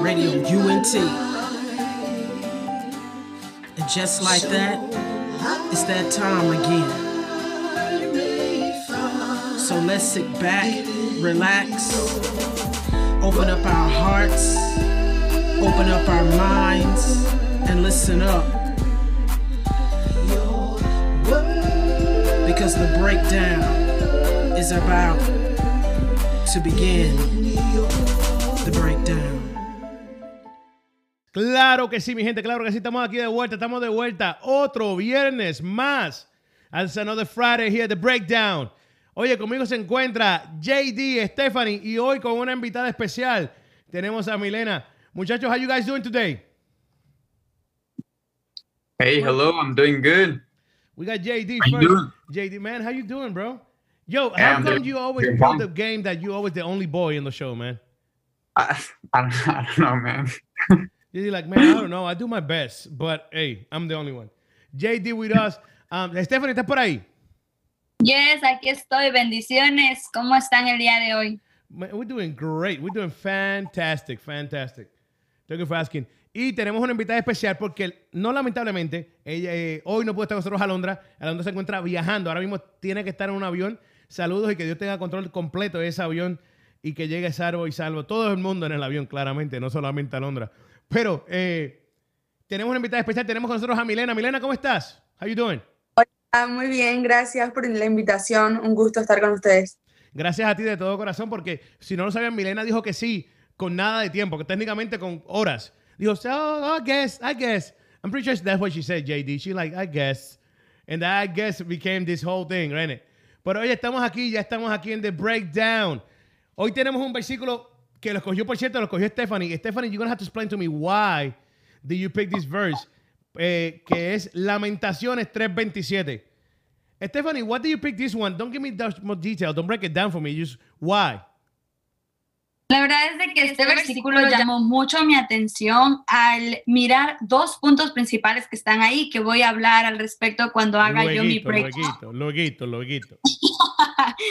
Radio UNT. And just like that, it's that time again. So let's sit back, relax, open up our hearts, open up our minds, and listen up. Because the breakdown is about to begin the breakdown. Claro que sí, mi gente, claro que sí, estamos aquí de vuelta, estamos de vuelta otro viernes más. It's another Friday here, The Breakdown. Oye, conmigo se encuentra JD, Stephanie y hoy con una invitada especial tenemos a Milena. Muchachos, how you guys doing today? Hey, hello, I'm doing good. We got JD How you first. doing? JD, man, how you doing, bro? Yo, how come doing- you always fine. the game that you always the only boy in the show, man? I, I, don't, I don't know, man. You're like, man, I don't know. I do my best, but hey, I'm the only one. JD with us. Um, Stephanie, ¿estás por ahí? Yes, aquí estoy. Bendiciones. ¿Cómo están el día de hoy? Man, We're doing great. We're doing fantastic, fantastic. Thank you for asking. Y tenemos una invitada especial porque, no lamentablemente, ella eh, hoy no puede estar con nosotros Alondra. Alondra se encuentra viajando. Ahora mismo tiene que estar en un avión. Saludos y que Dios tenga control completo de ese avión y que llegue salvo y salvo. Todo el mundo en el avión, claramente, no solamente Alondra. Pero eh, tenemos una invitada especial. Tenemos con nosotros a Milena. Milena, ¿cómo estás? How you doing? Ah, muy bien, gracias por la invitación. Un gusto estar con ustedes. Gracias a ti de todo corazón, porque si no lo sabían, Milena dijo que sí, con nada de tiempo, que técnicamente con horas. Dijo, so, I guess, I guess. I'm pretty sure that's what she said, JD. She like, I guess. And that I guess became this whole thing, right? Pero hoy estamos aquí, ya estamos aquí en The Breakdown. Hoy tenemos un versículo que lo escogió, por cierto, lo escogió Stephanie. Stephanie, you're going to have to explain to me why did you pick this verse, eh, que es Lamentaciones 3.27. Stephanie, what do you pick this one? Don't give me that much detail. Don't break it down for me. Just why. La verdad es de que este versículo llamó mucho mi atención al mirar dos puntos principales que están ahí que voy a hablar al respecto cuando haga yo mi breakdown. lueguito, lueguito, lueguito.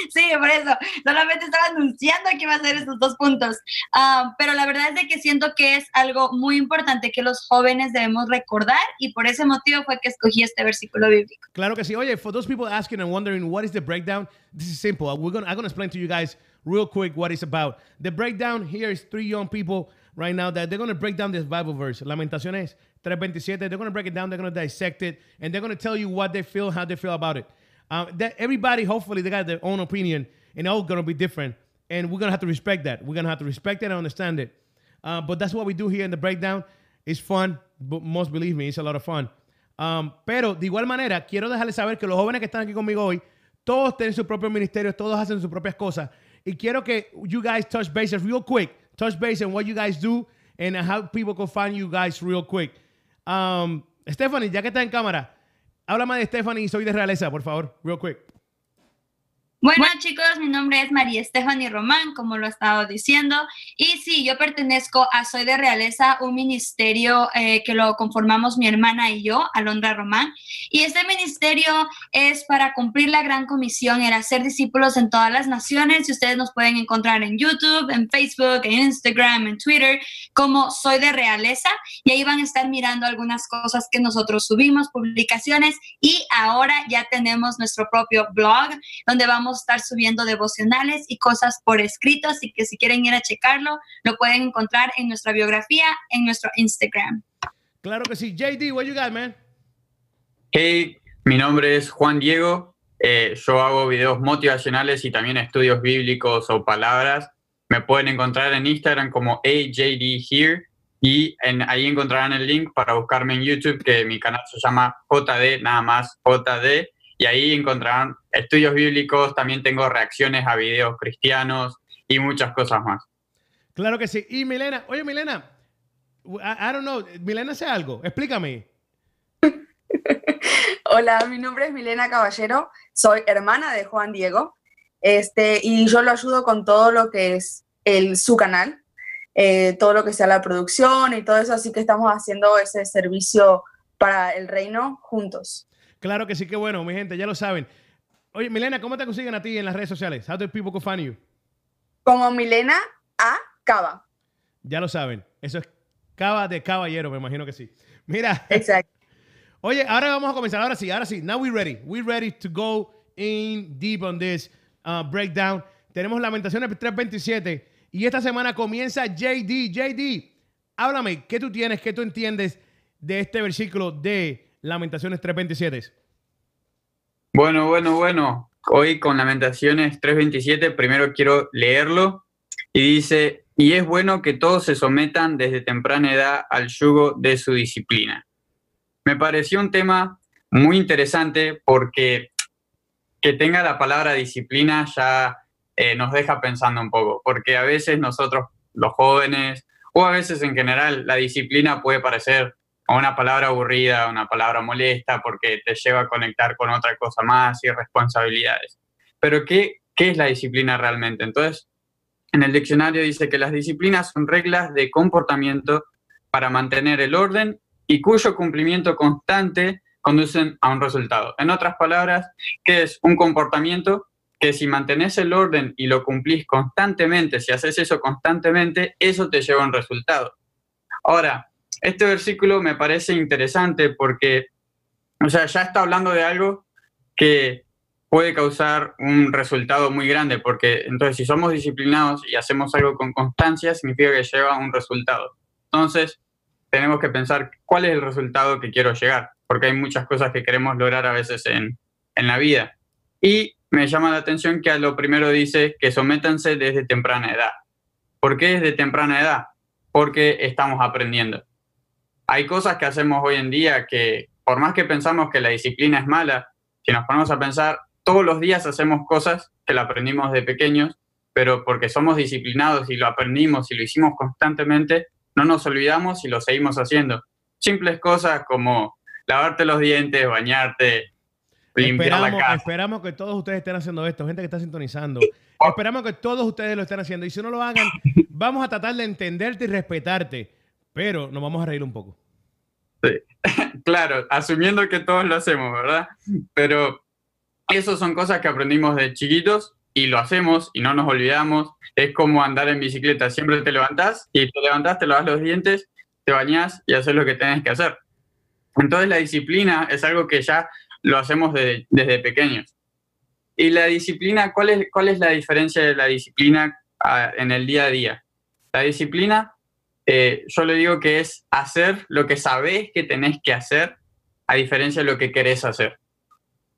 Sí, por eso. Solamente estaba anunciando que iba a ser esos dos puntos. Ah, pero la verdad es de que siento que es algo muy importante que los jóvenes debemos recordar y por ese motivo fue que escogí este versículo bíblico. Claro que sí. Oye, for those people asking and wondering what is the breakdown, this is simple. We're gonna, I'm going to explain to you guys real quick what it's about. The breakdown here is three young people right now that they're going to break down this Bible verse, Lamentaciones 3.27. They're going to break it down, they're going to dissect it, and they're going to tell you what they feel, how they feel about it. Um, that everybody, hopefully, they got their own opinion, and all going to be different. And we're going to have to respect that. We're going to have to respect it and understand it. Uh, but that's what we do here in the breakdown. It's fun, but most believe me, it's a lot of fun. Um, pero de igual manera, quiero dejarles saber que los jóvenes que están aquí conmigo hoy, todos tienen sus propios ministerios, todos hacen sus propias cosas. Y quiero que you guys touch bases real quick. Touch base on what you guys do and how people can find you guys real quick. Um, Stephanie, ya que está en cámara, háblame de Stephanie y soy de realeza, por favor, real quick. Bueno, chicos, mi nombre es María Stephanie Román, como lo he estado diciendo. Y sí, yo pertenezco a Soy de Realeza, un ministerio eh, que lo conformamos mi hermana y yo, Alondra Román. Y este ministerio es para cumplir la gran comisión, el hacer discípulos en todas las naciones. Y ustedes nos pueden encontrar en YouTube, en Facebook, en Instagram, en Twitter, como Soy de Realeza. Y ahí van a estar mirando algunas cosas que nosotros subimos, publicaciones. Y ahora ya tenemos nuestro propio blog, donde vamos a estar subiendo devocionales y cosas por escrito, así que si quieren ir a checarlo, lo pueden encontrar en nuestra biografía, en nuestro Instagram. Claro que sí. JD, what you got, man? Hey, mi nombre es Juan Diego. eh, yo hago videos motivacionales y también estudios bíblicos o palabras. Me pueden encontrar en Instagram como AJD Here y en, ahí encontrarán el link para buscarme en YouTube, que mi canal se llama JD, nada más JD. Y ahí encontrarán estudios bíblicos, también tengo reacciones a videos cristianos y muchas cosas más. Claro que sí. Y Milena, oye, Milena, I, I don't know, Milena hace algo, explícame. Hola, mi nombre es Milena Caballero, soy hermana de Juan Diego, este, y yo lo ayudo con todo lo que es el, su canal, eh, todo lo que sea la producción y todo eso, así que estamos haciendo ese servicio para el reino juntos. Claro que sí, qué bueno, mi gente, ya lo saben. Oye, Milena, ¿cómo te consiguen a ti en las redes sociales? How do people can find you? Como Milena A, Cava. Ya lo saben. Eso es cava de caballero, me imagino que sí. Mira. Exacto. Oye, ahora vamos a comenzar. Ahora sí, ahora sí. Now we're ready. We're ready to go in deep on this uh, breakdown. Tenemos Lamentaciones 327 y esta semana comienza JD. JD, háblame, ¿qué tú tienes, qué tú entiendes de este versículo de Lamentaciones 327? Bueno, bueno, bueno. Hoy con Lamentaciones 327, primero quiero leerlo y dice, y es bueno que todos se sometan desde temprana edad al yugo de su disciplina. Me pareció un tema muy interesante porque que tenga la palabra disciplina ya eh, nos deja pensando un poco, porque a veces nosotros, los jóvenes, o a veces en general, la disciplina puede parecer una palabra aburrida, una palabra molesta, porque te lleva a conectar con otra cosa más y responsabilidades. Pero ¿qué, qué es la disciplina realmente? Entonces, en el diccionario dice que las disciplinas son reglas de comportamiento para mantener el orden y cuyo cumplimiento constante conducen a un resultado. En otras palabras, ¿qué es un comportamiento? Que si mantenés el orden y lo cumplís constantemente, si haces eso constantemente, eso te lleva a un resultado. Ahora, este versículo me parece interesante porque, o sea, ya está hablando de algo que puede causar un resultado muy grande, porque entonces si somos disciplinados y hacemos algo con constancia, significa que lleva un resultado. Entonces, tenemos que pensar cuál es el resultado que quiero llegar porque hay muchas cosas que queremos lograr a veces en, en la vida. Y me llama la atención que a lo primero dice que sométanse desde temprana edad. ¿Por qué desde temprana edad? Porque estamos aprendiendo. Hay cosas que hacemos hoy en día que, por más que pensamos que la disciplina es mala, si nos ponemos a pensar, todos los días hacemos cosas que la aprendimos de pequeños, pero porque somos disciplinados y lo aprendimos y lo hicimos constantemente, no nos olvidamos y lo seguimos haciendo. Simples cosas como lavarte los dientes, bañarte, limpiar la casa. Esperamos que todos ustedes estén haciendo esto, gente que está sintonizando. Esperamos que todos ustedes lo estén haciendo. Y si no lo hagan, vamos a tratar de entenderte y respetarte. Pero nos vamos a reír un poco. Sí, claro, asumiendo que todos lo hacemos, ¿verdad? Pero eso son cosas que aprendimos de chiquitos y lo hacemos y no nos olvidamos. Es como andar en bicicleta. Siempre te levantás y te levantás, te lavas los dientes, te bañás y haces lo que tienes que hacer. Entonces la disciplina es algo que ya lo hacemos desde pequeños. Y la disciplina, ¿cuál es, ¿cuál es la diferencia de la disciplina ah, en el día a día? La disciplina, eh, yo le digo que es hacer lo que sabés que tenés que hacer a diferencia de lo que querés hacer.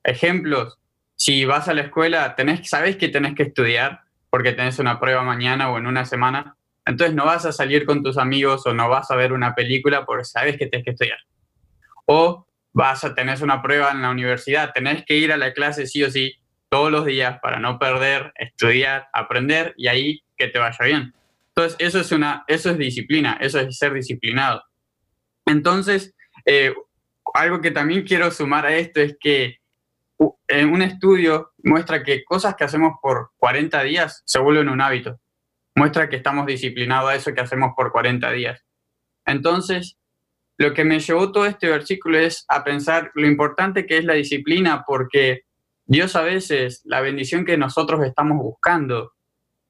Ejemplos, si vas a la escuela, tenés, sabés que tenés que estudiar porque tenés una prueba mañana o en una semana, entonces no vas a salir con tus amigos o no vas a ver una película porque sabes que tenés que estudiar o vas a tener una prueba en la universidad, tenés que ir a la clase sí o sí todos los días para no perder, estudiar, aprender y ahí que te vaya bien. Entonces, eso es, una, eso es disciplina, eso es ser disciplinado. Entonces, eh, algo que también quiero sumar a esto es que en un estudio muestra que cosas que hacemos por 40 días se vuelven un hábito. Muestra que estamos disciplinados a eso que hacemos por 40 días. Entonces, lo que me llevó todo este versículo es a pensar lo importante que es la disciplina, porque Dios a veces, la bendición que nosotros estamos buscando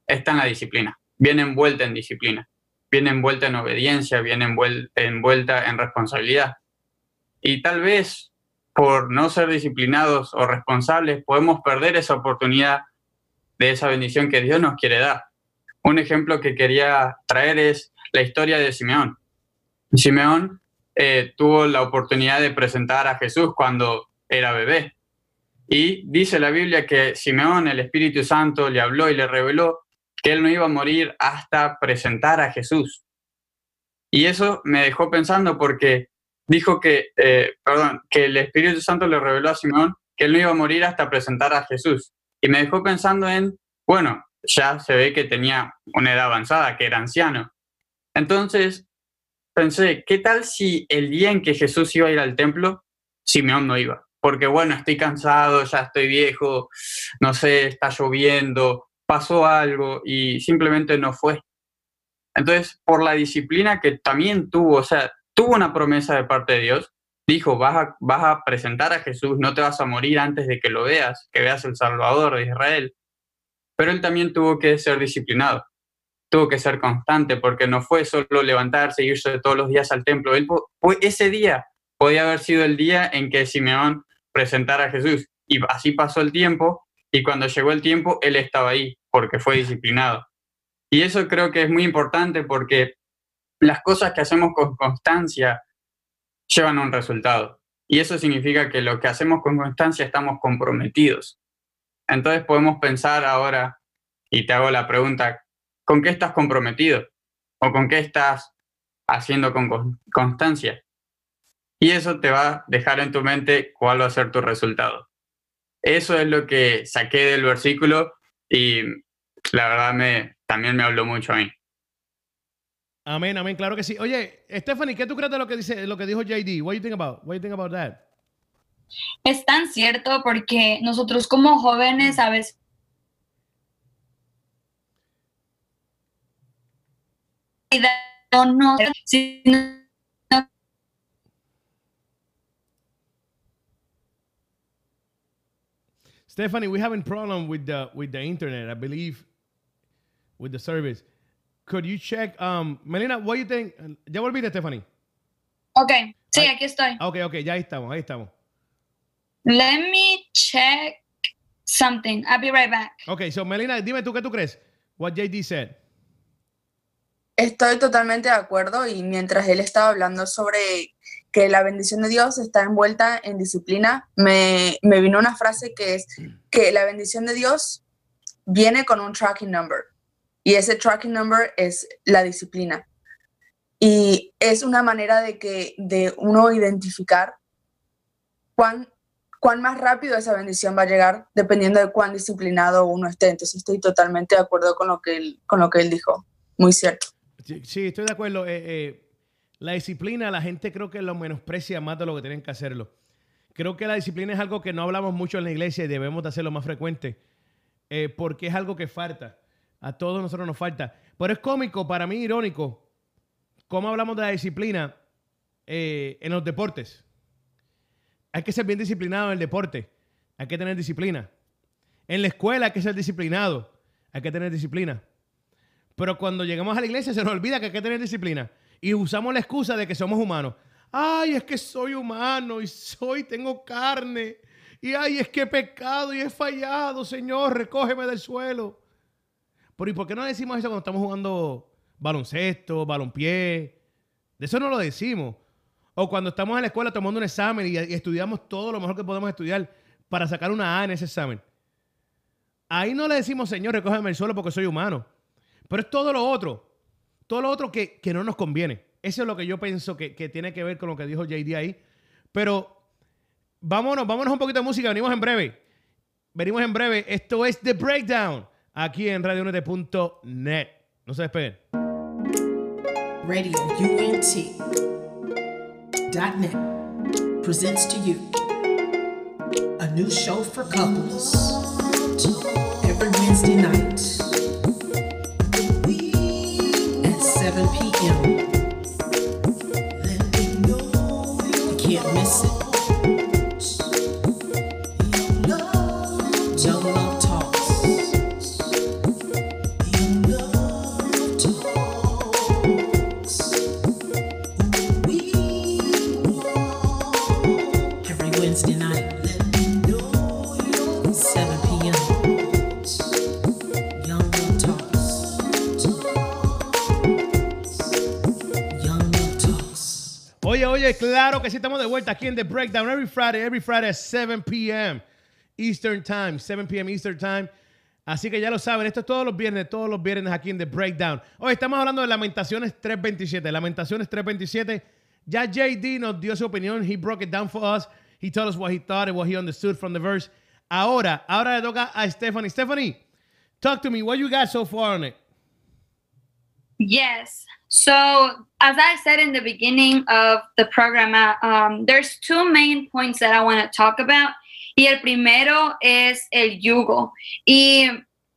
está en la disciplina, viene envuelta en disciplina, viene envuelta en obediencia, viene envuelta en responsabilidad. Y tal vez por no ser disciplinados o responsables podemos perder esa oportunidad de esa bendición que Dios nos quiere dar. Un ejemplo que quería traer es la historia de Simeón. Simeón eh, tuvo la oportunidad de presentar a Jesús cuando era bebé. Y dice la Biblia que Simeón, el Espíritu Santo, le habló y le reveló que él no iba a morir hasta presentar a Jesús. Y eso me dejó pensando porque dijo que, eh, perdón, que el Espíritu Santo le reveló a Simeón que él no iba a morir hasta presentar a Jesús. Y me dejó pensando en, bueno, ya se ve que tenía una edad avanzada, que era anciano. Entonces, pensé, ¿qué tal si el día en que Jesús iba a ir al templo, Simeón no iba? Porque bueno, estoy cansado, ya estoy viejo, no sé, está lloviendo, pasó algo y simplemente no fue. Entonces, por la disciplina que también tuvo, o sea, tuvo una promesa de parte de Dios, dijo, vas a, vas a presentar a Jesús, no te vas a morir antes de que lo veas, que veas el Salvador de Israel. Pero él también tuvo que ser disciplinado tuvo que ser constante porque no fue solo levantarse e irse todos los días al templo. Él, ese día podía haber sido el día en que Simeón presentara a Jesús. Y así pasó el tiempo y cuando llegó el tiempo, él estaba ahí porque fue disciplinado. Y eso creo que es muy importante porque las cosas que hacemos con constancia llevan a un resultado. Y eso significa que lo que hacemos con constancia estamos comprometidos. Entonces podemos pensar ahora, y te hago la pregunta, ¿con qué estás comprometido? ¿O con qué estás haciendo con constancia? Y eso te va a dejar en tu mente cuál va a ser tu resultado. Eso es lo que saqué del versículo y la verdad me, también me habló mucho a mí. Amén, amén, claro que sí. Oye, Stephanie, ¿qué tú crees de lo que dice, lo que dijo JD? What do you think about? What do you think about that? Es tan cierto porque nosotros como jóvenes a veces no, no, Stephanie, we having problem with the with the internet, I believe, with the service. Could you check, um, Melina, what do you think? Ya volviste, Stephanie. Ok, sí, aquí estoy. Ok, ok, ya estamos, ahí estamos. Let me check something. I'll be right back. Ok, so Melina, dime tú qué tú crees. What JD said. Estoy totalmente de acuerdo y mientras él estaba hablando sobre que la bendición de Dios está envuelta en disciplina, me, me vino una frase que es que la bendición de Dios viene con un tracking number y ese tracking number es la disciplina. Y es una manera de que de uno identificar cuán, cuán más rápido esa bendición va a llegar dependiendo de cuán disciplinado uno esté. Entonces estoy totalmente de acuerdo con lo que él, con lo que él dijo. Muy cierto. Sí, estoy de acuerdo. Eh, eh, la disciplina, la gente creo que lo menosprecia más de lo que tienen que hacerlo. Creo que la disciplina es algo que no hablamos mucho en la iglesia y debemos de hacerlo más frecuente, eh, porque es algo que falta. A todos nosotros nos falta. Pero es cómico, para mí irónico, cómo hablamos de la disciplina eh, en los deportes. Hay que ser bien disciplinado en el deporte. Hay que tener disciplina. En la escuela hay que ser disciplinado. Hay que tener disciplina. Pero cuando llegamos a la iglesia se nos olvida que hay que tener disciplina y usamos la excusa de que somos humanos. Ay, es que soy humano y soy, tengo carne. Y ay, es que he pecado y he fallado, Señor, recógeme del suelo. ¿y por qué no decimos eso cuando estamos jugando baloncesto, balonpié? De eso no lo decimos. O cuando estamos en la escuela tomando un examen y, y estudiamos todo lo mejor que podemos estudiar para sacar una A en ese examen. Ahí no le decimos, Señor, recógeme del suelo porque soy humano. Pero es todo lo otro todo lo otro que, no nos conviene. Eso es lo que yo pienso que, tiene que ver con lo que dijo JD ahí. Pero vámonos, vámonos un poquito de música. Venimos en breve. Venimos en breve. Esto es The Breakdown aquí en radionet.net. No se despeguen. Radio UNT.net presents to you a new show for couples every Wednesday night. 7 p.m. claro que sí, estamos de vuelta aquí en The Breakdown every Friday, every Friday at 7 p.m. Eastern Time, 7 p.m. Eastern Time. Así que ya lo saben, esto es todos los viernes, todos los viernes aquí en The Breakdown. Hoy estamos hablando de Lamentaciones 327. Lamentaciones 327. Ya JD nos dio su opinión. He broke it down for us. He told us what he thought and what he understood from the verse. Ahora, ahora le toca a Stephanie. Stephanie, talk to me. What you got so far on it? Yes. So, as I said in the beginning of the program, uh, um, there's two main points that I want to talk about. Y el primero es el yugo. Y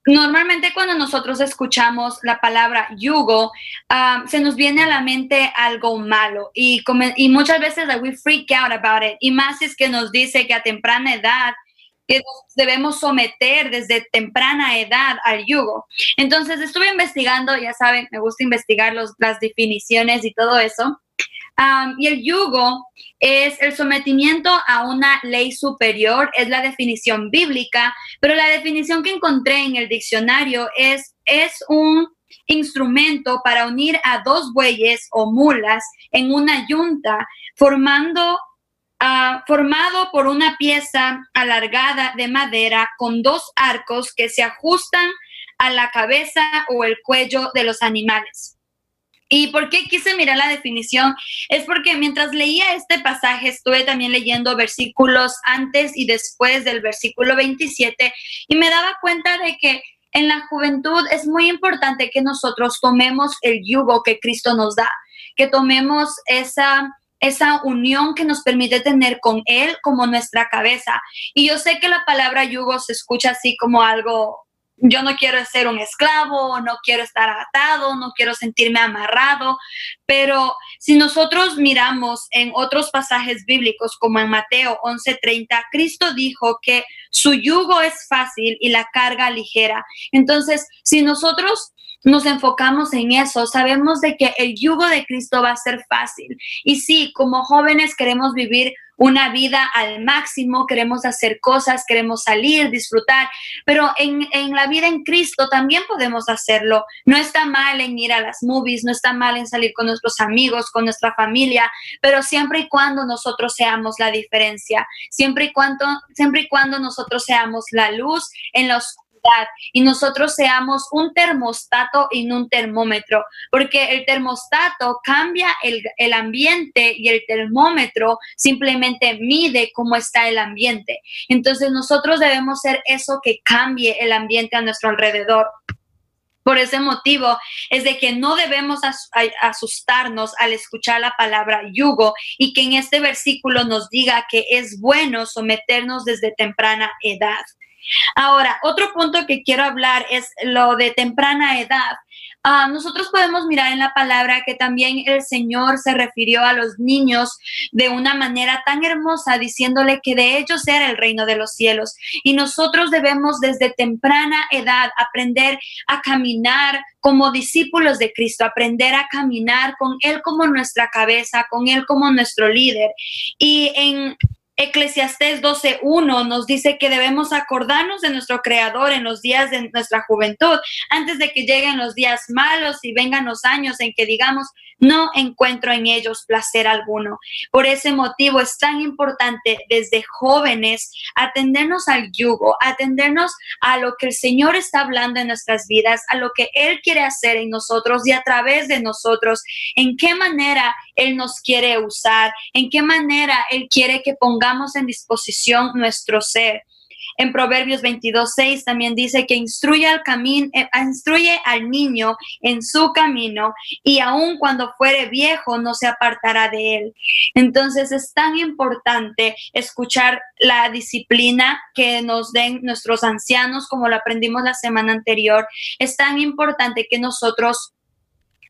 normalmente cuando nosotros escuchamos la palabra yugo, um, se nos viene a la mente algo malo. Y, muchas veces we freak out about it. Y más es que nos dice que a temprana edad que debemos someter desde temprana edad al yugo. Entonces estuve investigando, ya saben, me gusta investigar los, las definiciones y todo eso. y el yugo es el sometimiento a una ley superior, es la definición bíblica, pero la definición que encontré en el diccionario es, es un instrumento para unir a dos bueyes o mulas en una yunta, formando Ah, formado por una pieza alargada de madera con dos arcos que se ajustan a la cabeza o el cuello de los animales. ¿Y por qué quise mirar la definición? Es porque mientras leía este pasaje estuve también leyendo versículos antes y después del versículo 27 y me daba cuenta de que en la juventud es muy importante que nosotros tomemos el yugo que Cristo nos da, que tomemos esa esa unión que nos permite tener con Él como nuestra cabeza. Y yo sé que la palabra yugo se escucha así como algo, yo no quiero ser un esclavo, no quiero estar atado, no quiero sentirme amarrado, pero si nosotros miramos en otros pasajes bíblicos como en Mateo 11:30, Cristo dijo que su yugo es fácil y la carga ligera. Entonces, si nosotros nos enfocamos en eso, sabemos de que el yugo de Cristo va a ser fácil. Y sí, como jóvenes queremos vivir una vida al máximo, queremos hacer cosas, queremos salir, disfrutar, pero en, en, la vida en Cristo también podemos hacerlo. No está mal en ir a las movies, no está mal en salir con nuestros amigos, con nuestra familia, pero siempre y cuando nosotros seamos la diferencia, siempre y cuando, siempre y cuando nosotros seamos la luz en y nosotros seamos un termostato y no un termómetro, porque el termostato cambia el, el ambiente y el termómetro simplemente mide cómo está el ambiente. Entonces nosotros debemos ser eso que cambie el ambiente a nuestro alrededor. Por ese motivo es de que no debemos asustarnos al escuchar la palabra yugo y que en este versículo nos diga que es bueno someternos desde temprana edad. Ahora, otro punto que quiero hablar es lo de temprana edad. Ah, nosotros podemos mirar en la palabra que también el Señor se refirió a los niños de una manera tan hermosa, diciéndole que de ellos era el reino de los cielos. Y nosotros debemos desde temprana edad aprender a caminar como discípulos de Cristo, aprender a caminar con Él como nuestra cabeza, con Él como nuestro líder. Y en Eclesiastés 12.1 nos dice que debemos acordarnos de nuestro Creador en los días de nuestra juventud, antes de que lleguen los días malos y vengan los años en que digamos, no encuentro en ellos placer alguno. Por ese motivo es tan importante desde jóvenes atendernos al yugo, atendernos a lo que el Señor está hablando en nuestras vidas, a lo que Él quiere hacer en nosotros y a través de nosotros, en qué manera Él nos quiere usar, en qué manera Él quiere que pongamos en disposición nuestro ser. En Proverbios 22, 6 también dice que instruye al eh, instruye al niño en su camino y aun cuando fuere viejo no se apartará de él. Entonces es tan importante escuchar la disciplina que nos den nuestros ancianos, como lo aprendimos la semana anterior. Es tan importante que nosotros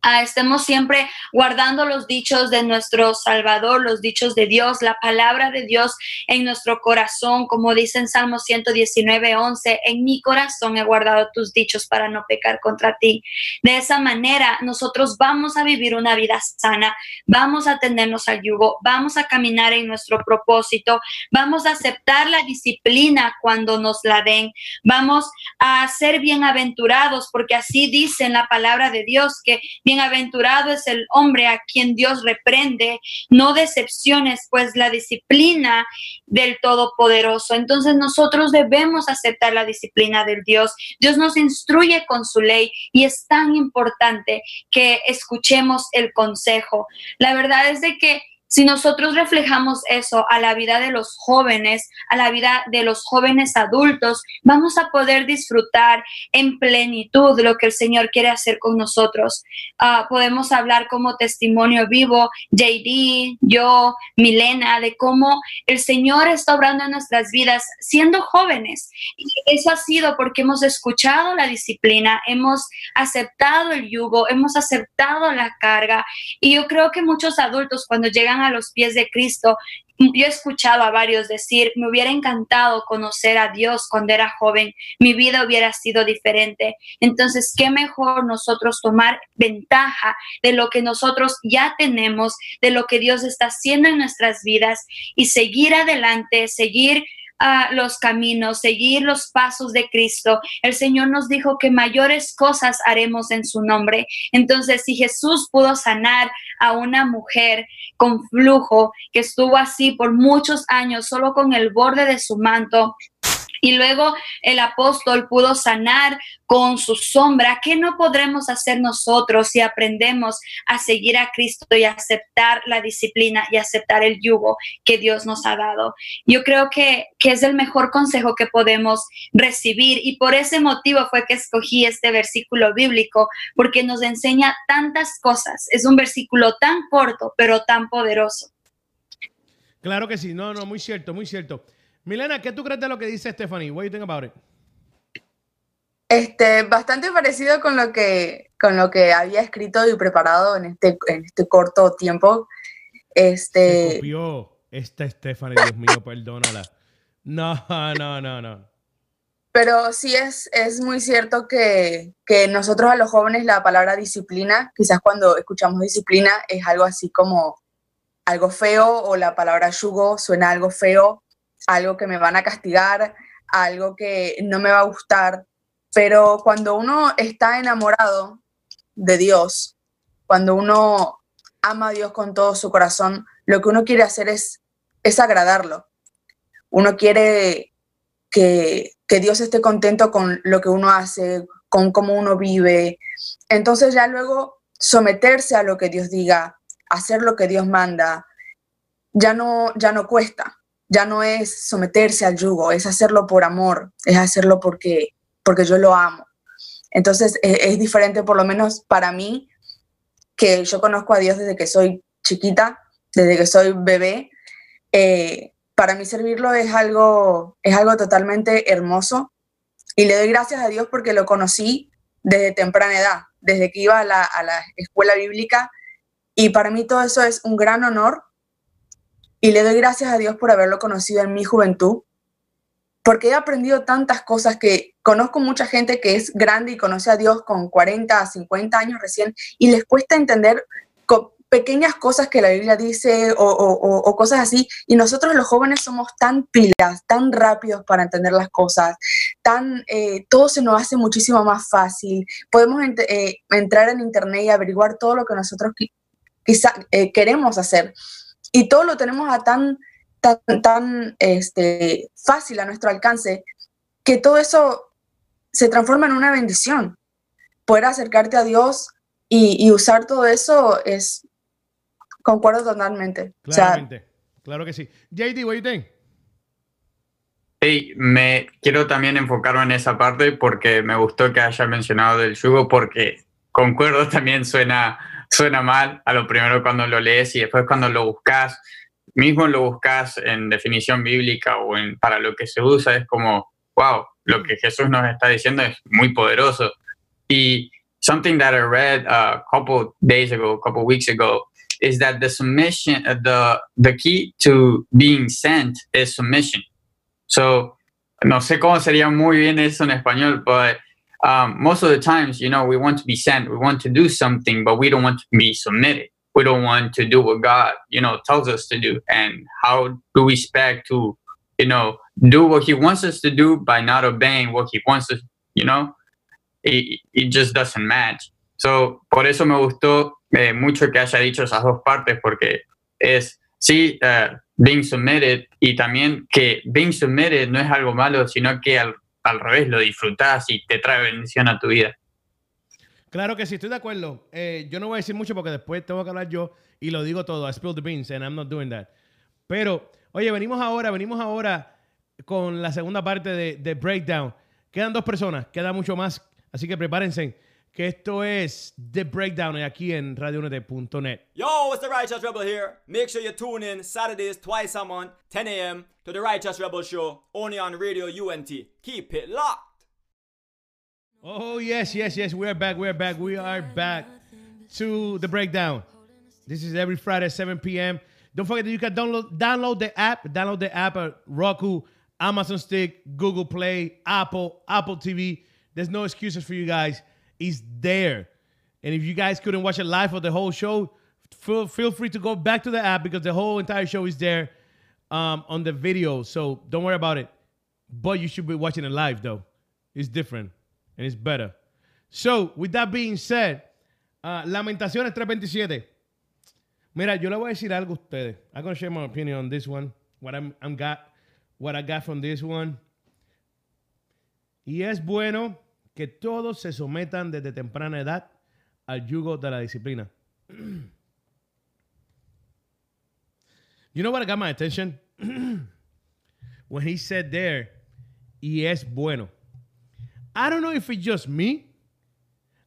Ah, estemos siempre guardando los dichos de nuestro Salvador, los dichos de Dios, la palabra de Dios en nuestro corazón, como dice en Salmo 119, 11, en mi corazón he guardado tus dichos para no pecar contra ti. De esa manera nosotros vamos a vivir una vida sana, vamos a tenernos al yugo, vamos a caminar en nuestro propósito, vamos a aceptar la disciplina cuando nos la den, vamos a ser bienaventurados, porque así dice en la palabra de Dios que Bienaventurado es el hombre a quien Dios reprende, no decepciones, pues la disciplina del Todopoderoso. Entonces nosotros debemos aceptar la disciplina del Dios. Dios nos instruye con su ley y es tan importante que escuchemos el consejo. La verdad es de que si nosotros reflejamos eso a la vida de los jóvenes, a la vida de los jóvenes adultos, vamos a poder disfrutar en plenitud lo que el Señor quiere hacer con nosotros. Ah, podemos hablar como testimonio vivo, JD, yo, Milena, de cómo el Señor está obrando en nuestras vidas siendo jóvenes. Y eso ha sido porque hemos escuchado la disciplina, hemos aceptado el yugo, hemos aceptado la carga. Y yo creo que muchos adultos cuando llegan a los pies de Cristo yo he escuchado a varios decir, me hubiera encantado conocer a Dios cuando era joven, mi vida hubiera sido diferente. Entonces, qué mejor nosotros tomar ventaja de lo que nosotros ya tenemos, de lo que Dios está haciendo en nuestras vidas y seguir adelante, seguir los caminos, seguir los pasos de Cristo. El Señor nos dijo que mayores cosas haremos en su nombre. Entonces, si Jesús pudo sanar a una mujer con flujo que estuvo así por muchos años solo con el borde de su manto, y luego el apóstol pudo sanar con su sombra. ¿Qué no podremos hacer nosotros si aprendemos a seguir a Cristo y aceptar la disciplina y aceptar el yugo que Dios nos ha dado? Yo creo que, que es el mejor consejo que podemos recibir y por ese motivo fue que escogí este versículo bíblico porque nos enseña tantas cosas. Es un versículo tan corto, pero tan poderoso. Claro que sí, no, no, muy cierto, muy cierto. Milena, ¿qué tú crees de lo que dice Stephanie? What do you think about it? Este, bastante parecido con lo que con lo que había escrito y preparado en este, en este corto tiempo. Este. Se copió esta Stephanie, Dios mío, perdónala. No, no, no, no. Pero sí es, es muy cierto que, que nosotros a los jóvenes la palabra disciplina, quizás cuando escuchamos disciplina es algo así como algo feo o la palabra yugo suena algo feo algo que me van a castigar, algo que no me va a gustar. Pero cuando uno está enamorado de Dios, cuando uno ama a Dios con todo su corazón, lo que uno quiere hacer es, es agradarlo. Uno quiere que, que Dios esté contento con lo que uno hace, con cómo uno vive. Entonces ya luego someterse a lo que Dios diga, hacer lo que Dios manda, ya no, ya no cuesta ya no es someterse al yugo, es hacerlo por amor, es hacerlo porque, porque yo lo amo. Entonces e, es, diferente, por lo menos para mí, que yo conozco a Dios desde que soy chiquita, desde que soy bebé. Eh, para mí servirlo es algo, es algo totalmente hermoso y le doy gracias a Dios porque lo conocí desde temprana edad, desde que iba a la, a la escuela bíblica y para mí todo eso es un gran honor y le doy gracias a Dios por haberlo conocido en mi juventud, porque he aprendido tantas cosas que conozco mucha gente que es grande y conoce a Dios con 40, 50 años recién y les cuesta entender pequeñas cosas que la Biblia dice o, cosas así. Y nosotros los jóvenes somos tan pilas, tan rápidos para entender las cosas, tan, eh, todo se nos hace muchísimo más fácil. Podemos eh, entrar en internet y averiguar todo lo que nosotros quizá eh, queremos hacer y todo lo tenemos a tan, tan, tan este, fácil a nuestro alcance que todo eso se transforma en una bendición. Poder acercarte a Dios y, usar todo eso es, concuerdo totalmente. Claramente, claro que sí. JD, what do you think? Sí, me quiero también enfocarme en esa parte porque me gustó que haya mencionado del yugo porque concuerdo también suena suena mal a lo primero cuando lo lees y después cuando lo buscas, mismo lo buscas en definición bíblica o en, para lo que se usa, es como, wow, lo que Jesús nos está diciendo es muy poderoso. Y something that I read a couple days ago, a couple weeks ago, is that the submission, uh, the, the key to being sent is submission. So, no sé cómo sería muy bien eso en español, but um, most of the times, you know, we want to be sent, we want to do something, but we don't want to be submitted. We don't want to do what God, you know, tells us to do. And how do we expect to, you know, do what He wants us to do by not obeying what He wants us, you know? It, it just doesn't match. So, por eso me gustó eh, mucho que haya dicho esas dos partes, porque es, sí, uh, being submitted y también que being submitted no es algo malo, sino que al al revés, lo disfrutas y te trae bendición a tu vida. Claro que sí, estoy de acuerdo. Eh, yo no voy a decir mucho porque después tengo que hablar yo y lo digo todo. I spilled the beans and I'm not doing that. Pero, oye, venimos ahora, venimos ahora con la segunda parte de, de Breakdown. Quedan dos personas, queda mucho más, así que prepárense que esto es The Breakdown aquí en radiounete.net. Yo, it's the Righteous Rebel here. Make sure you tune in Saturdays twice a month, 10 a.m. to the Righteous Rebel Show, only on Radio UNT. Keep it locked. Oh, yes, yes, yes. We are back. We are back. We are back to The Breakdown. This is every Friday, 7 p.m. Don't forget that you can download download the app. Download the app at Roku, Amazon Stick, Google Play, Apple, Apple TV. There's no excuses for you guys. It's there. And if you guys couldn't watch it live or the whole show, feel, feel free to go back to the app because the whole entire show is there um, on the video. So don't worry about it. But you should be watching it live though. It's different and it's better. So, with that being said, uh, Lamentaciones 327. Mira, yo le voy a decir algo a ustedes. I'm going to share my opinion on this one. What I'm, I'm got, what I got from this one. Y es bueno que todos se sometan desde temprana edad al yugo de la disciplina. you know what got my attention? when he said there, y es bueno. I don't know if it's just me.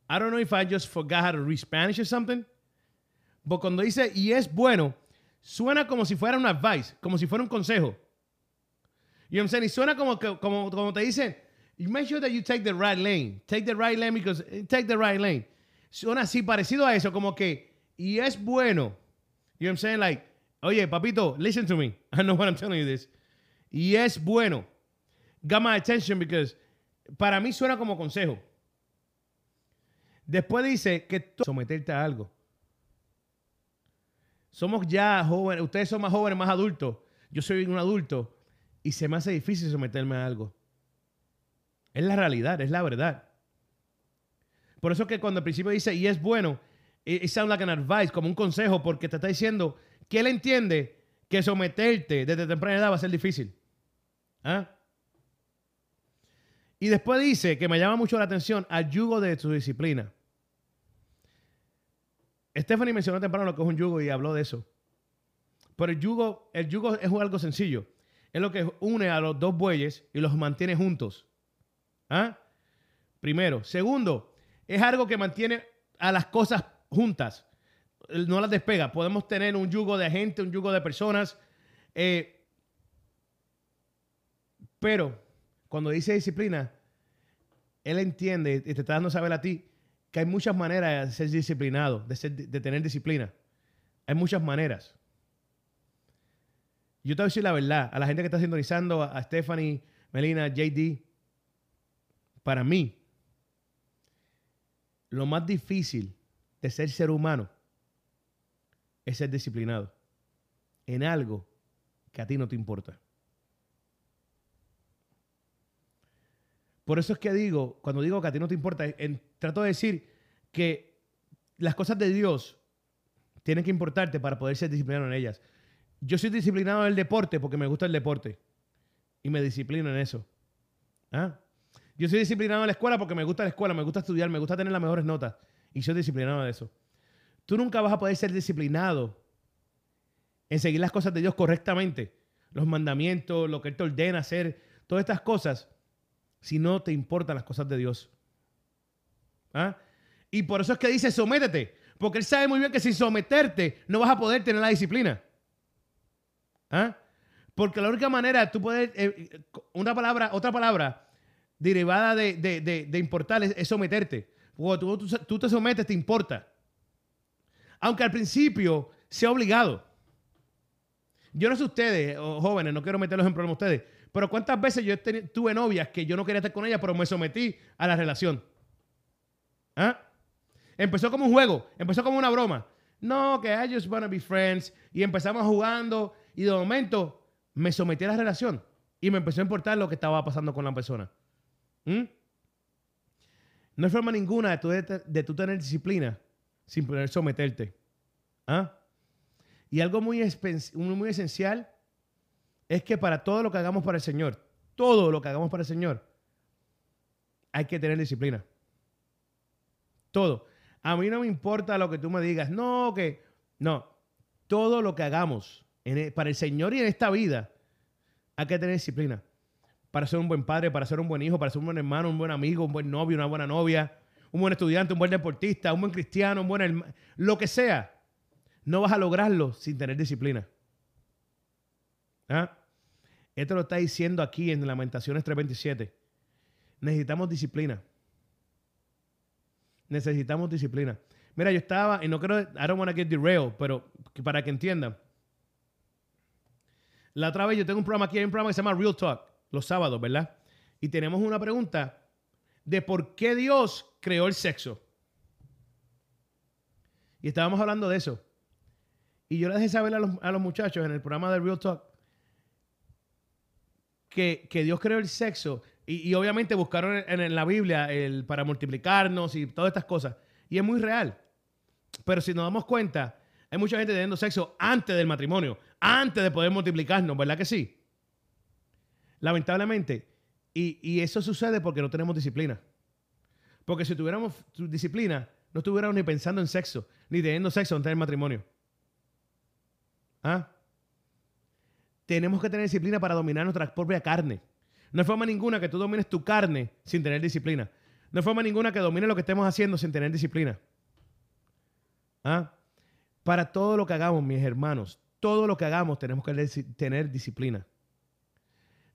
I don't know if I just forgot how to read Spanish or something. But cuando dice y es bueno, suena como si fuera un advice, como si fuera un consejo. You know what I'm saying? Y suena como, como, como te dicen, you make sure that you take the right lane. Take the right lane because take the right lane. Suena así parecido a eso, como que y es bueno. You know what I'm saying? Like, oye, papito, listen to me. I know what I'm telling you this. Y es bueno. Got my attention because para mí suena como consejo. Después dice que someterte a algo. Somos ya jóvenes, ustedes son más jóvenes, más adultos. Yo soy un adulto y se me hace difícil someterme a algo. Es la realidad, es la verdad. Por eso que cuando al principio dice, y es bueno, it, sounds like an advice, como un consejo, porque te está diciendo que él entiende que someterte desde temprana edad va a ser difícil. ¿Ah? Y después dice que me llama mucho la atención al yugo de su disciplina. Stephanie mencionó temprano lo que es un yugo y habló de eso. Pero el yugo, el yugo es algo sencillo. Es lo que une a los dos bueyes y los mantiene juntos. ¿Ah? Primero. Segundo, es algo que mantiene a las cosas juntas. No las despega. Podemos tener un yugo de gente, un yugo de personas. Eh, pero cuando dice disciplina, él entiende y te está dando saber a ti que hay muchas maneras de ser disciplinado, de, de tener disciplina. Hay muchas maneras. Yo te voy a decir la verdad, a la gente que está sintonizando, a Stephanie, Melina, JD, para mí, lo más difícil de ser ser humano es ser disciplinado en algo que a ti no te importa. Por eso es que digo, cuando digo que a ti no te importa, trato de decir que las cosas de Dios tienen que importarte para poder ser disciplinado en ellas. Yo soy disciplinado en el deporte porque me gusta el deporte y me disciplino en eso. ¿Ah? Yo soy disciplinado en la escuela porque me gusta la escuela, me gusta estudiar, me gusta tener las mejores notas y soy disciplinado en eso. Tú nunca vas a poder ser disciplinado en seguir las cosas de Dios correctamente, los mandamientos, lo que Él te ordena hacer, todas estas cosas, si no te importan las cosas de Dios. ¿Ah? Y por eso es que dice sométete, porque Él sabe muy bien que sin someterte no vas a poder tener la disciplina. ¿Ah? Porque la única manera tú puedes, eh, una palabra, otra palabra derivada de, de, importar es, someterte. Cuando tú, tú, te sometes, te importa. Aunque al principio sea obligado. Yo no sé ustedes, jóvenes, no quiero meterlos en problemas ustedes, pero ¿cuántas veces yo tuve novias que yo no quería estar con ellas, pero me sometí a la relación? ¿Ah? Empezó como un juego, empezó como una broma. No, que I just wanna be friends. Y empezamos jugando y de momento me sometí a la relación y me empezó a importar lo que estaba pasando con la persona. ¿Mm? No hay forma ninguna de tú, tener disciplina sin poder someterte. ¿Ah? Y algo muy, muy esencial es que para todo lo que hagamos para el Señor, todo lo que hagamos para el Señor, hay que tener disciplina. Todo. A mí no me importa lo que tú me digas. No, que. No. Todo lo que hagamos e, para el Señor y en esta vida, hay que tener disciplina. Para ser un buen padre, para ser un buen hijo, para ser un buen hermano, un buen amigo, un buen novio, una buena novia, un buen estudiante, un buen deportista, un buen cristiano, un buen hermano. Lo que sea. No vas a lograrlo sin tener disciplina. ¿Ah? Esto lo está diciendo aquí en Lamentaciones 3:27. Necesitamos disciplina. Necesitamos disciplina. Mira, yo estaba, y no quiero, I don't want to get derailed, pero para que entiendan. La otra vez yo tengo un programa aquí, hay un programa que se llama Real Talk, los sábados, ¿verdad? Y tenemos una pregunta de por qué Dios creó el sexo. Y estábamos hablando de eso. Y yo le dejé saber a los, a los muchachos en el programa de Real Talk que, que Dios creó el sexo. Y, y obviamente buscaron en, en la Biblia el, para multiplicarnos y todas estas cosas. Y es muy real. Pero si nos damos cuenta, hay mucha gente teniendo sexo antes del matrimonio, antes de poder multiplicarnos, ¿verdad que sí? Lamentablemente. Y, y eso sucede porque no tenemos disciplina. Porque si tuviéramos disciplina, no estuviéramos ni pensando en sexo, ni teniendo sexo antes del matrimonio. ¿Ah? Tenemos que tener disciplina para dominar nuestra propia carne. No hay forma ninguna que tú domines tu carne sin tener disciplina. No hay forma ninguna que domine lo que estemos haciendo sin tener disciplina. ¿Ah? Para todo lo que hagamos, mis hermanos, todo lo que hagamos tenemos que tener disciplina.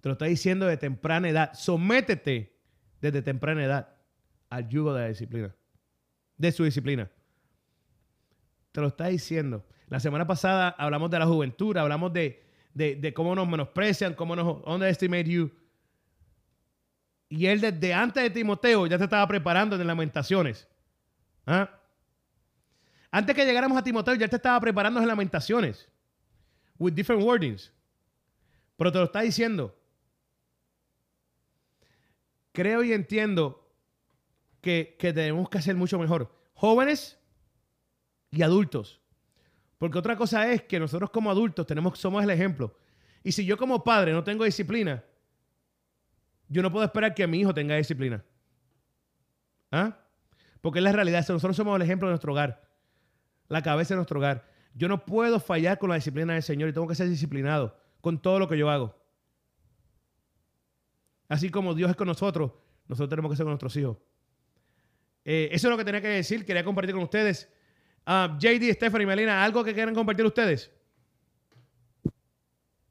Te lo está diciendo de temprana edad. Sométete desde temprana edad al yugo de la disciplina. De su disciplina. Te lo está diciendo. La semana pasada hablamos de la juventud, hablamos de, de, cómo nos menosprecian, cómo nos underestimate you. Y él desde antes de Timoteo ya se estaba preparando en Lamentaciones. ¿Ah? Antes que llegáramos a Timoteo ya te estaba preparando en Lamentaciones. With different wordings. Pero te lo está diciendo. Creo y entiendo que, que tenemos que hacer mucho mejor. Jóvenes y adultos. Porque otra cosa es que nosotros como adultos tenemos, somos el ejemplo. Y si yo como padre no tengo disciplina, yo no puedo esperar que mi hijo tenga disciplina. ¿Ah? Porque es la realidad. Nosotros somos el ejemplo de nuestro hogar. La cabeza de nuestro hogar. Yo no puedo fallar con la disciplina del Señor y tengo que ser disciplinado con todo lo que yo hago. Así como Dios es con nosotros, nosotros tenemos que ser con nuestros hijos. Eh, eso es lo que tenía que decir. Quería compartir con ustedes. Uh, JD, Stephanie, Melina, ¿algo que quieran compartir ustedes?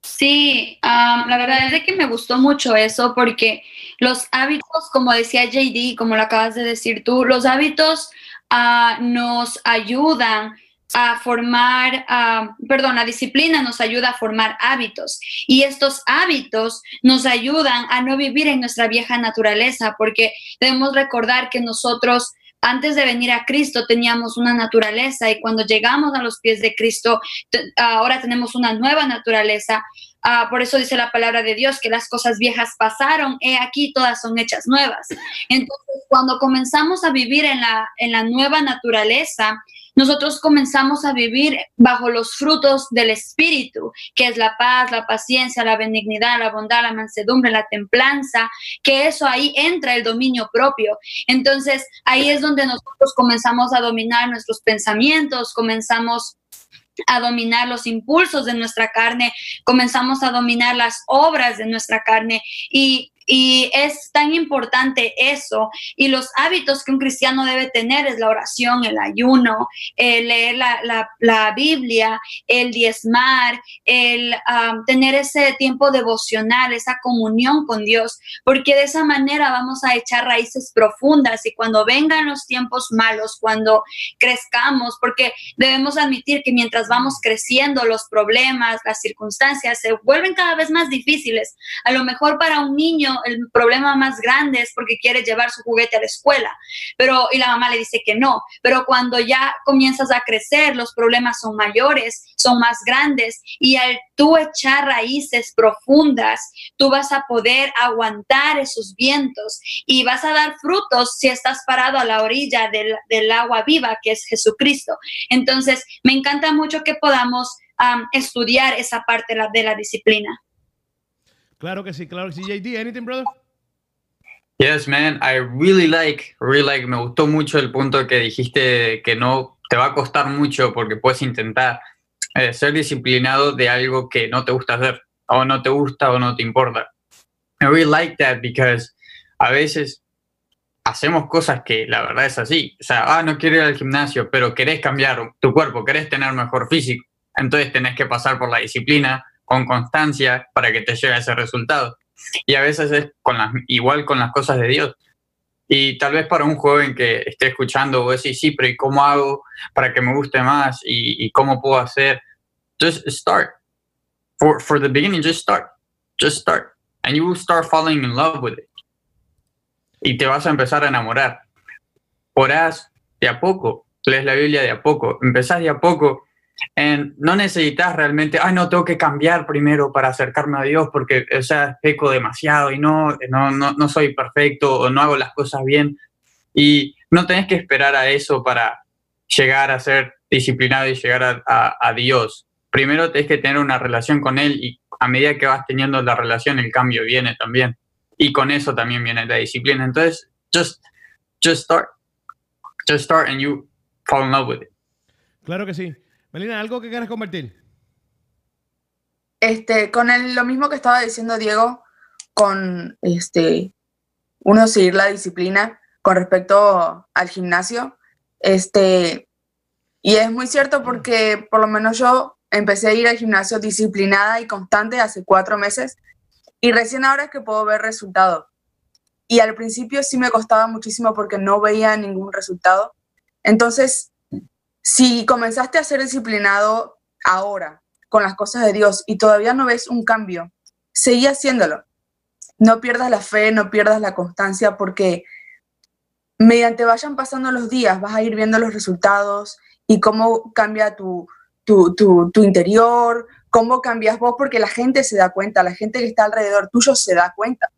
Sí, um, la verdad es que me gustó mucho eso porque los hábitos, como decía JD, como lo acabas de decir tú, los hábitos uh, nos ayudan a formar, perdón, la disciplina nos ayuda a formar hábitos y estos hábitos nos ayudan a no vivir en nuestra vieja naturaleza porque debemos recordar que nosotros antes de venir a Cristo teníamos una naturaleza y cuando llegamos a los pies de Cristo, ahora tenemos una nueva naturaleza. Uh, por eso dice la palabra de Dios que las cosas viejas pasaron, he aquí todas son hechas nuevas. Entonces, cuando comenzamos a vivir en la, en la nueva naturaleza, nosotros comenzamos a vivir bajo los frutos del Espíritu, que es la paz, la paciencia, la benignidad, la bondad, la mansedumbre, la templanza, que eso ahí entra el dominio propio. Entonces, ahí es donde nosotros comenzamos a dominar nuestros pensamientos, comenzamos a dominar los impulsos de nuestra carne, comenzamos a dominar las obras de nuestra carne y y es tan importante eso. Y los hábitos que un cristiano debe tener es la oración, el ayuno, el leer la, la, Biblia, el diezmar, el tener ese tiempo devocional, esa comunión con Dios, porque de esa manera vamos a echar raíces profundas y cuando vengan los tiempos malos, cuando crezcamos, porque debemos admitir que mientras vamos creciendo, los problemas, las circunstancias se vuelven cada vez más difíciles. A lo mejor para un niño el problema más grande es porque quiere llevar su juguete a la escuela, pero y la mamá le dice que no, pero cuando ya comienzas a crecer, los problemas son mayores, son más grandes y al tú echar raíces profundas, tú vas a poder aguantar esos vientos y vas a dar frutos si estás parado a la orilla del, agua viva que es Jesucristo. Entonces, me encanta mucho que podamos estudiar esa parte de la disciplina. Claro que sí, claro que sí. JD, anything, brother? Yes, man. I really like, really like. Me gustó mucho el punto que dijiste que no te va a costar mucho porque puedes intentar eh, ser disciplinado de algo que no te gusta hacer o no te gusta o no te importa. I really like that because a veces hacemos cosas que la verdad es así. O sea, ah, no quiero ir al gimnasio, pero querés cambiar tu cuerpo, querés tener mejor físico. Entonces tenés que pasar por la disciplina, con constancia para que te llegue a ese resultado. Y a veces es con las, igual con las cosas de Dios. Y tal vez para un joven que esté escuchando, vos decís, sí, pero ¿y cómo hago para que me guste más? ¿Y, cómo puedo hacer? Just start. for for the beginning, just start, just start, and you will start falling in love with it. Y te vas a empezar a enamorar. Orás de a poco, lees la Biblia de a poco, empezás de a poco. No necesitas realmente, ay, no, tengo que cambiar primero para acercarme a Dios porque, o sea, peco demasiado y no, no, no, no soy perfecto o no hago las cosas bien. Y no tenés que esperar a eso para llegar a ser disciplinado y llegar a, a, a Dios. Primero tenés que tener una relación con Él y a medida que vas teniendo la relación, el cambio viene también. Y con eso también viene la disciplina. Entonces, just, just start. Just start and you fall in love with it. Claro que sí. Melina, ¿algo que quieras convertir? Este, con el- lo mismo que estaba diciendo Diego, con este, uno seguir la disciplina con respecto al gimnasio. Este, y es muy cierto porque por lo menos yo empecé a ir al gimnasio disciplinada y constante hace cuatro meses y recién ahora es que puedo ver resultados. Y al principio sí me costaba muchísimo porque no veía ningún resultado. Entonces, si comenzaste a ser disciplinado ahora con las cosas de Dios y todavía no ves un cambio, seguí haciéndolo. No pierdas la fe, no pierdas la constancia porque mediante vayan pasando los días vas a ir viendo los resultados y cómo cambia tu, tu, tu, tu interior, cómo cambias vos, porque la gente se da cuenta, la gente que está alrededor tuyo se da cuenta.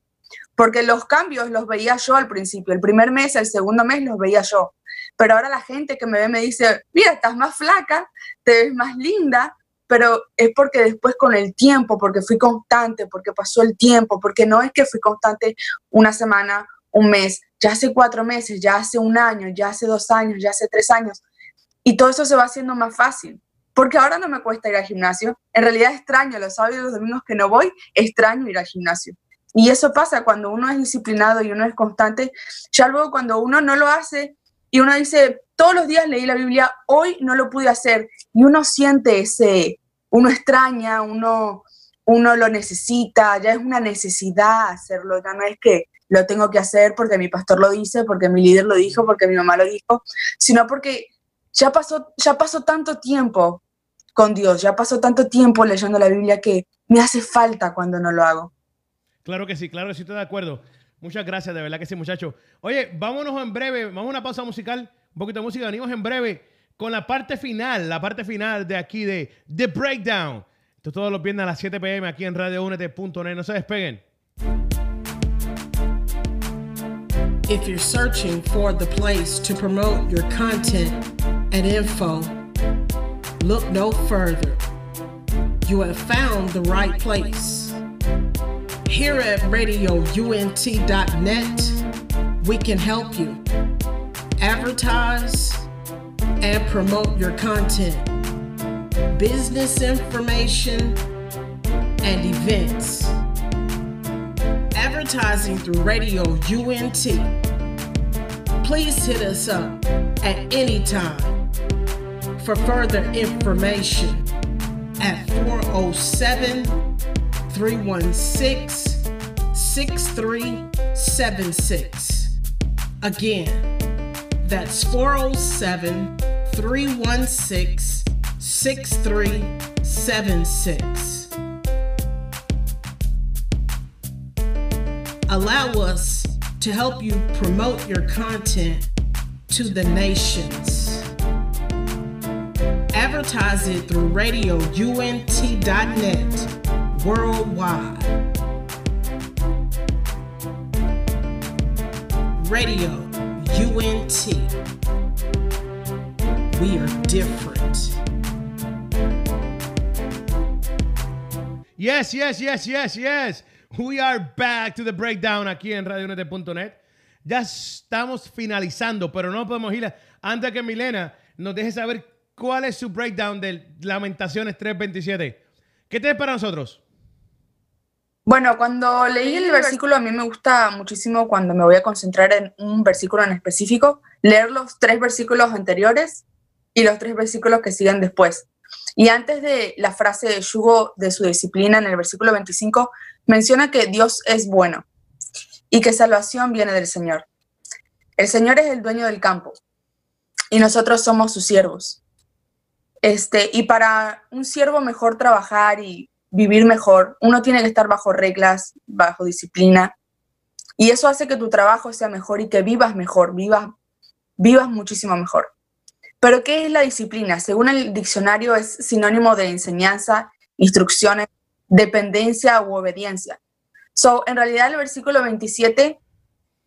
Porque los cambios los veía yo al principio, el primer mes, el segundo mes los veía yo. Pero ahora la gente que me ve me dice, mira, estás más flaca, te ves más linda, pero es porque después con el tiempo, porque fui constante, porque pasó el tiempo, porque no es que fui constante una semana, un mes, ya hace cuatro meses, ya hace un año, ya hace dos años, ya hace tres años. Y todo eso se va haciendo más fácil, porque ahora no me cuesta ir al gimnasio. En realidad extraño los sábados y los domingos que no voy, extraño ir al gimnasio. Y eso pasa cuando uno es disciplinado y uno es constante. Ya luego cuando uno no lo hace y uno dice, todos los días leí la Biblia, hoy no lo pude hacer. Y uno siente ese, uno extraña, uno, uno lo necesita, ya es una necesidad hacerlo, ya no es que lo tengo que hacer porque mi pastor lo dice, porque mi líder lo dijo, porque mi mamá lo dijo, sino porque ya pasó, ya pasó tanto tiempo con Dios, ya pasó tanto tiempo leyendo la Biblia que me hace falta cuando no lo hago. Claro que sí, claro que sí, estoy de acuerdo. Muchas gracias, de verdad que sí, muchachos. Oye, vámonos en breve, vamos a una pausa musical, un poquito de música, venimos en breve con la parte final, la parte final de aquí de The Breakdown. Esto todos los viernes a las 7 pm aquí en radioúnete.net. No se despeguen. If you're searching for the place to promote your content and info, look no further. You have found the right place. Here at radiount.net, we can help you advertise and promote your content, business information, and events advertising through Radio UNT. Please hit us up at any time for further information at 407 316 6376. Again, that's 407 316 6376. allow us to help you promote your content to the nations. Advertise it through radiount.net worldwide. Radio UNT. We are different. Yes, yes, yes, yes, yes. We are back to the breakdown aquí en radionet.net. Ya estamos finalizando, pero no podemos ir antes que Milena nos deje saber cuál es su breakdown de Lamentaciones 3.27. ¿Qué tienes para nosotros? Bueno, cuando leí el versículo, a mí me gusta muchísimo cuando me voy a concentrar en un versículo en específico, leer los tres versículos anteriores y los tres versículos que siguen después. Y antes de la frase de yugo de su disciplina, en el versículo 25, menciona que Dios es bueno y que salvación viene del Señor. El Señor es el dueño del campo y nosotros somos sus siervos. Este, y para un siervo mejor trabajar y vivir mejor, uno tiene que estar bajo reglas, bajo disciplina, y eso hace que tu trabajo sea mejor y que vivas mejor, vivas, vivas muchísimo mejor. Pero ¿qué es la disciplina? Según el diccionario es sinónimo de enseñanza, instrucciones, dependencia u obediencia. So, en realidad el versículo 27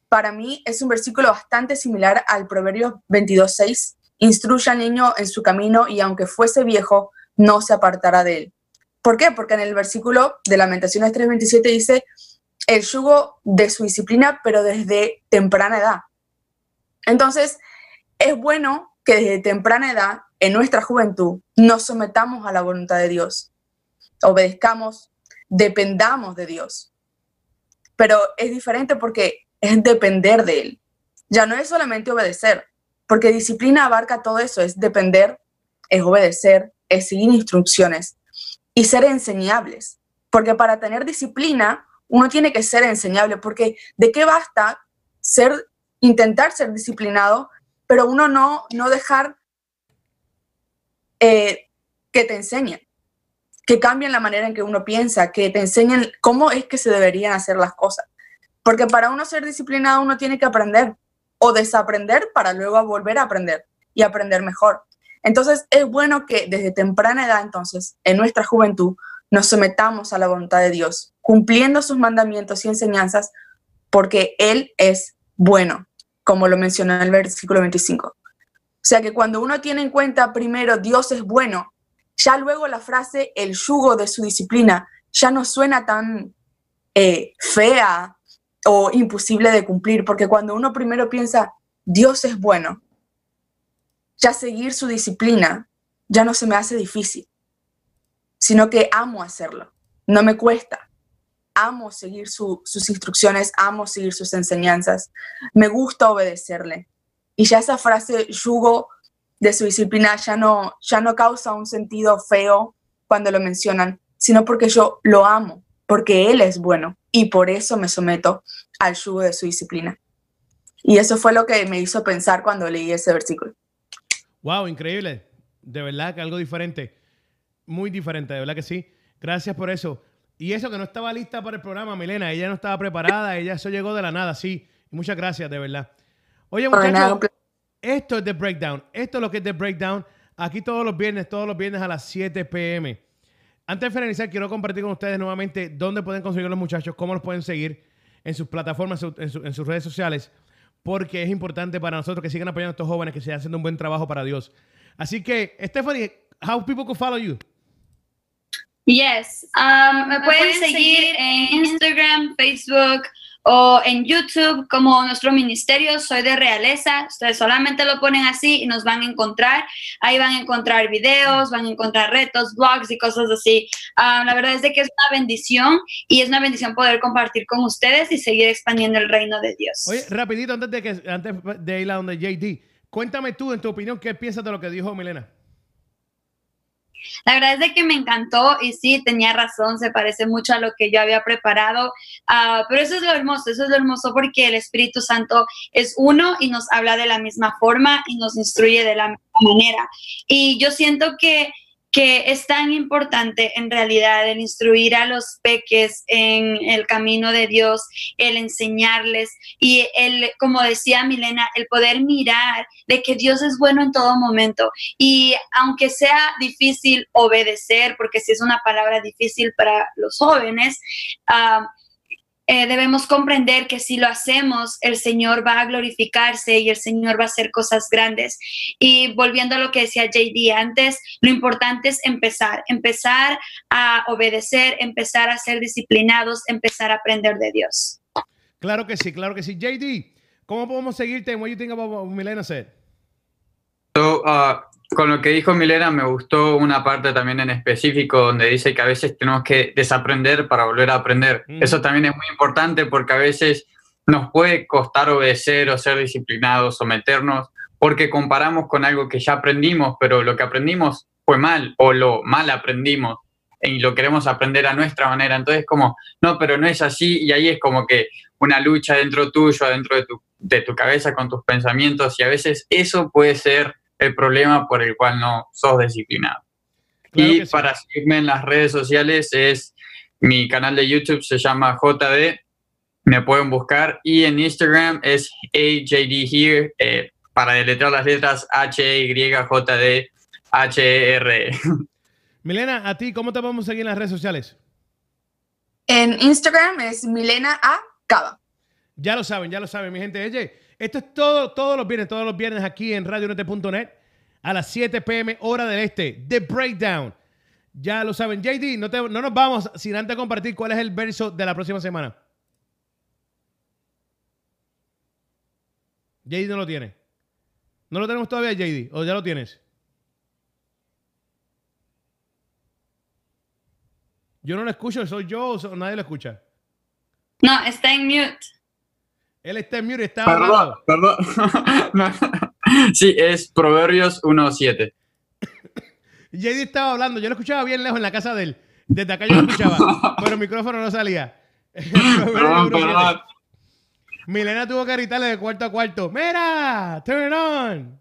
para mí es un versículo bastante similar al Proverbios 22.6. Instruye al niño en su camino y aunque fuese viejo, no se apartará de él. ¿Por qué? Porque en el versículo de Lamentaciones 3.27 dice el yugo de su disciplina, pero desde temprana edad. Entonces, es bueno que desde temprana edad, en nuestra juventud, nos sometamos a la voluntad de Dios, obedezcamos, dependamos de Dios. Pero es diferente porque es depender de Él. Ya no es solamente obedecer, porque disciplina abarca todo eso, es depender, es obedecer, es seguir instrucciones y ser enseñables. Porque para tener disciplina, uno tiene que ser enseñable, porque ¿de qué basta ser, intentar ser disciplinado, pero uno no, no dejar eh, que te enseñen, que cambien la manera en que uno piensa, que te enseñen cómo es que se deberían hacer las cosas? Porque para uno ser disciplinado uno tiene que aprender o desaprender para luego volver a aprender y aprender mejor. Entonces es bueno que desde temprana edad, entonces, en nuestra juventud, nos sometamos a la voluntad de Dios, cumpliendo sus mandamientos y enseñanzas, porque Él es bueno, como lo mencionó en el versículo 25. O sea que cuando uno tiene en cuenta primero Dios es bueno, ya luego la frase el yugo de su disciplina ya no suena tan eh, fea o imposible de cumplir, porque cuando uno primero piensa Dios es bueno, ya seguir su disciplina ya no se me hace difícil, sino que amo hacerlo, no me cuesta. Amo seguir sus instrucciones, amo seguir sus enseñanzas, me gusta obedecerle. Y ya esa frase yugo de su disciplina ya no, ya no causa un sentido feo cuando lo mencionan, sino porque yo lo amo, porque Él es bueno y por eso me someto al yugo de su disciplina. Y eso fue lo que me hizo pensar cuando leí ese versículo. Wow, increíble. De verdad que algo diferente. Muy diferente, de verdad que sí. Gracias por eso. Y eso que no estaba lista para el programa, Milena. Ella no estaba preparada, ella eso llegó de la nada, sí. Muchas gracias, de verdad. Oye, muchachos, esto es The Breakdown. Esto es lo que es The Breakdown. Aquí todos los viernes, todos los viernes a las 7 pm. Antes de finalizar, quiero compartir con ustedes nuevamente dónde pueden conseguir los muchachos, cómo los pueden seguir en sus plataformas, en, sus redes sociales porque es importante para nosotros que sigan apoyando a estos jóvenes que sigan haciendo un buen trabajo para Dios. Así que, Stephanie, how people can follow you? Yes, um, me pueden seguir en Instagram, Facebook, o en YouTube como nuestro ministerio Soy de Realeza. Ustedes solamente lo ponen así y nos van a encontrar. Ahí van a encontrar videos, van a encontrar retos, blogs y cosas así. Ah, la verdad es de que es una bendición y es una bendición poder compartir con ustedes y seguir expandiendo el reino de Dios. Oye, rapidito, antes de, que, antes de ir a donde JD, cuéntame tú, en tu opinión, ¿qué piensas de lo que dijo Milena? La verdad es de que me encantó y sí, tenía razón, se parece mucho a lo que yo había preparado, uh, pero eso es lo hermoso, eso es lo hermoso porque el Espíritu Santo es uno y nos habla de la misma forma y nos instruye de la misma manera. Y yo siento que que es tan importante en realidad el instruir a los peques en el camino de Dios, el enseñarles y el, como decía Milena, el poder mirar de que Dios es bueno en todo momento. Y aunque sea difícil obedecer, porque si es una palabra difícil para los jóvenes, uh, eh, debemos comprender que si lo hacemos, el Señor va a glorificarse y el Señor va a hacer cosas grandes. Y volviendo a lo que decía JD antes, lo importante es empezar, empezar a obedecer, empezar a ser disciplinados, empezar a aprender de Dios. Claro que sí, claro que sí. JD, ¿cómo podemos seguirte? What do you think about Milena said? So, uh, con lo que dijo Milena me gustó una parte también en específico donde dice que a veces tenemos que desaprender para volver a aprender. Mm. Eso también es muy importante porque a veces nos puede costar obedecer o ser disciplinados, someternos, porque comparamos con algo que ya aprendimos, pero lo que aprendimos fue mal o lo mal aprendimos y lo queremos aprender a nuestra manera. Entonces como, no, pero no es así y ahí es como que una lucha dentro tuyo, dentro de tu, de tu cabeza con tus pensamientos y a veces eso puede ser el problema por el cual no sos disciplinado. y sí. para seguirme en las redes sociales es mi canal de YouTube se llama JD, me pueden buscar y en Instagram es AJD Here eh, para deletrear las letras H E Y J D H E R. E. Milena, a ti, ¿cómo te vamos a seguir en las redes sociales? En Instagram es Milena A. Cava. Ya lo saben, ya lo saben, mi gente. Oye, esto es todo, todos los viernes, todos los viernes aquí en radionet.net a las 7 pm hora del este. The Breakdown. Ya lo saben. JD, no, te- no nos vamos sin antes compartir cuál es el verso de la próxima semana. JD no lo tiene. ¿No lo tenemos todavía, JD? ¿O ya lo tienes? Yo no lo escucho, soy yo o nadie lo escucha. No, está en mute. Él está en mute, está Perdón, perdón. No. Sí, es Proverbios 1.7. JD estaba hablando, yo lo escuchaba bien lejos en la casa de él. Desde acá yo lo escuchaba, pero el micrófono no salía. Perdón, perdón. Milena tuvo que gritarle de cuarto a cuarto. ¡Mira! ¡Turn on!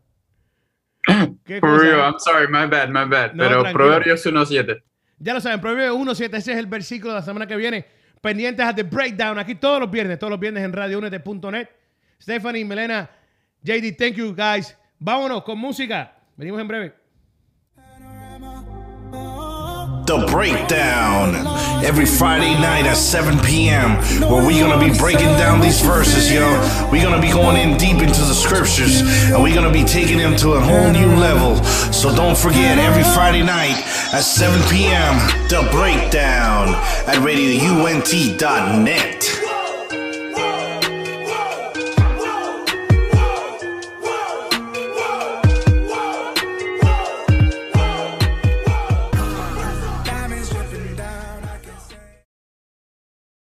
¿Qué For real, I'm sorry, my bad, my bad. No, Pero tranquilo. Proverbios 1.7. Ya lo saben, Proverbios 1.7, ese es el versículo de la semana que viene. Pendientes a The Breakdown, aquí todos los viernes, todos los viernes en radiounete.net. Stephanie, Milena, JD, thank you guys. Vámonos con música. Venimos en breve. The Breakdown. Every Friday night at 7 p.m., where we're gonna be breaking down these verses, yo. We're gonna be going in deep into the scriptures, and we're gonna be taking them to a whole new level. So don't forget, every Friday night at 7 p.m., The Breakdown at RadioUNT.net.